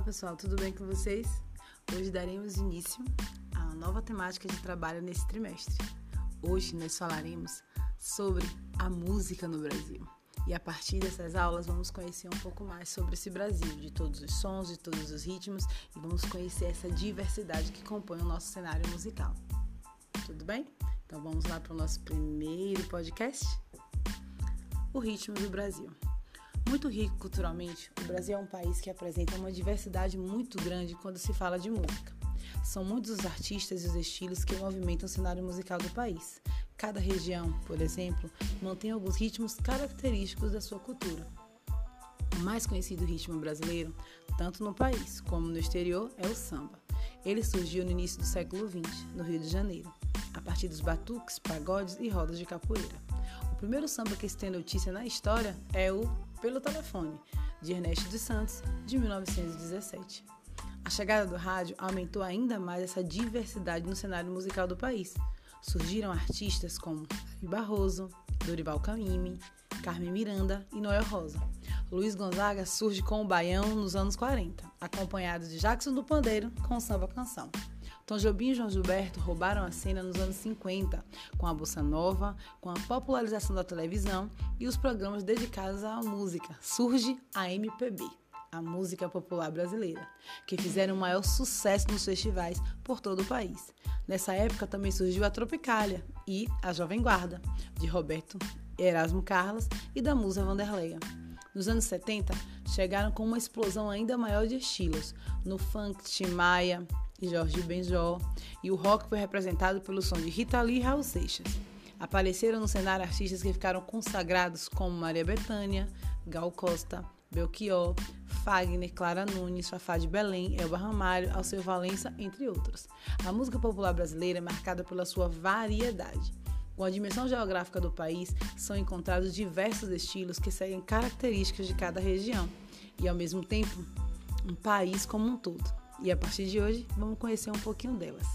Olá pessoal, tudo bem com vocês? Hoje daremos início uma nova temática de trabalho nesse trimestre. Hoje nós falaremos sobre a música no Brasil. E a partir dessas aulas vamos conhecer um pouco mais sobre esse Brasil, de todos os sons, de todos os ritmos e vamos conhecer essa diversidade que compõe o nosso cenário musical. Tudo bem? Então vamos lá para o nosso primeiro podcast? O ritmo do Brasil. Muito rico culturalmente, o Brasil é um país que apresenta uma diversidade muito grande quando se fala de música. São muitos os artistas e os estilos que movimentam o cenário musical do país. Cada região, por exemplo, mantém alguns ritmos característicos da sua cultura. O mais conhecido ritmo brasileiro, tanto no país como no exterior, é o samba. Ele surgiu no início do século XX, no Rio de Janeiro, a partir dos batuques, pagodes e rodas de capoeira. O primeiro samba que se tem notícia na história é o pelo telefone, de Ernesto dos Santos, de 1917. A chegada do rádio aumentou ainda mais essa diversidade no cenário musical do país. Surgiram artistas como Ari Barroso, Dorival Caymmi, Carmen Miranda e Noel Rosa. Luiz Gonzaga surge com o baião nos anos 40, acompanhado de Jackson do Pandeiro com o samba canção. Tom Jobim e João Gilberto roubaram a cena nos anos 50, com a bossa nova, com a popularização da televisão e os programas dedicados à música. Surge a MPB, a música popular brasileira, que fizeram o maior sucesso nos festivais por todo o país. Nessa época também surgiu a Tropicália e a Jovem Guarda, de Roberto Erasmo Carlos e da Musa Vanderleia. Nos anos 70, chegaram com uma explosão ainda maior de estilos, no funk, Tim Maia, e Jorge Benjó, e o rock foi representado pelo som de Rita Lee e Raul Seixas. Apareceram no cenário artistas que ficaram consagrados como Maria Bethânia, Gal Costa, Belchior, Fagner, Clara Nunes, Fafá de Belém, Elba Ramalho, Alceu Valença, entre outros. A música popular brasileira é marcada pela sua variedade. Com a dimensão geográfica do país, são encontrados diversos estilos que seguem características de cada região e, ao mesmo tempo, um país como um todo e a partir de hoje vamos conhecer um pouquinho delas.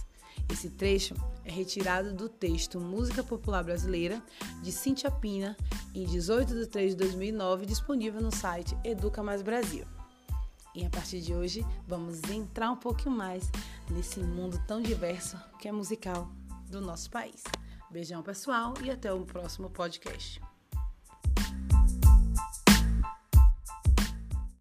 Esse trecho é retirado do texto Música Popular Brasileira de Cintia Pina, em 18 de 3 de 2009, disponível no site Educa Mais Brasil. E a partir de hoje vamos entrar um pouquinho mais nesse mundo tão diverso que é musical do nosso país. Beijão pessoal e até o próximo podcast.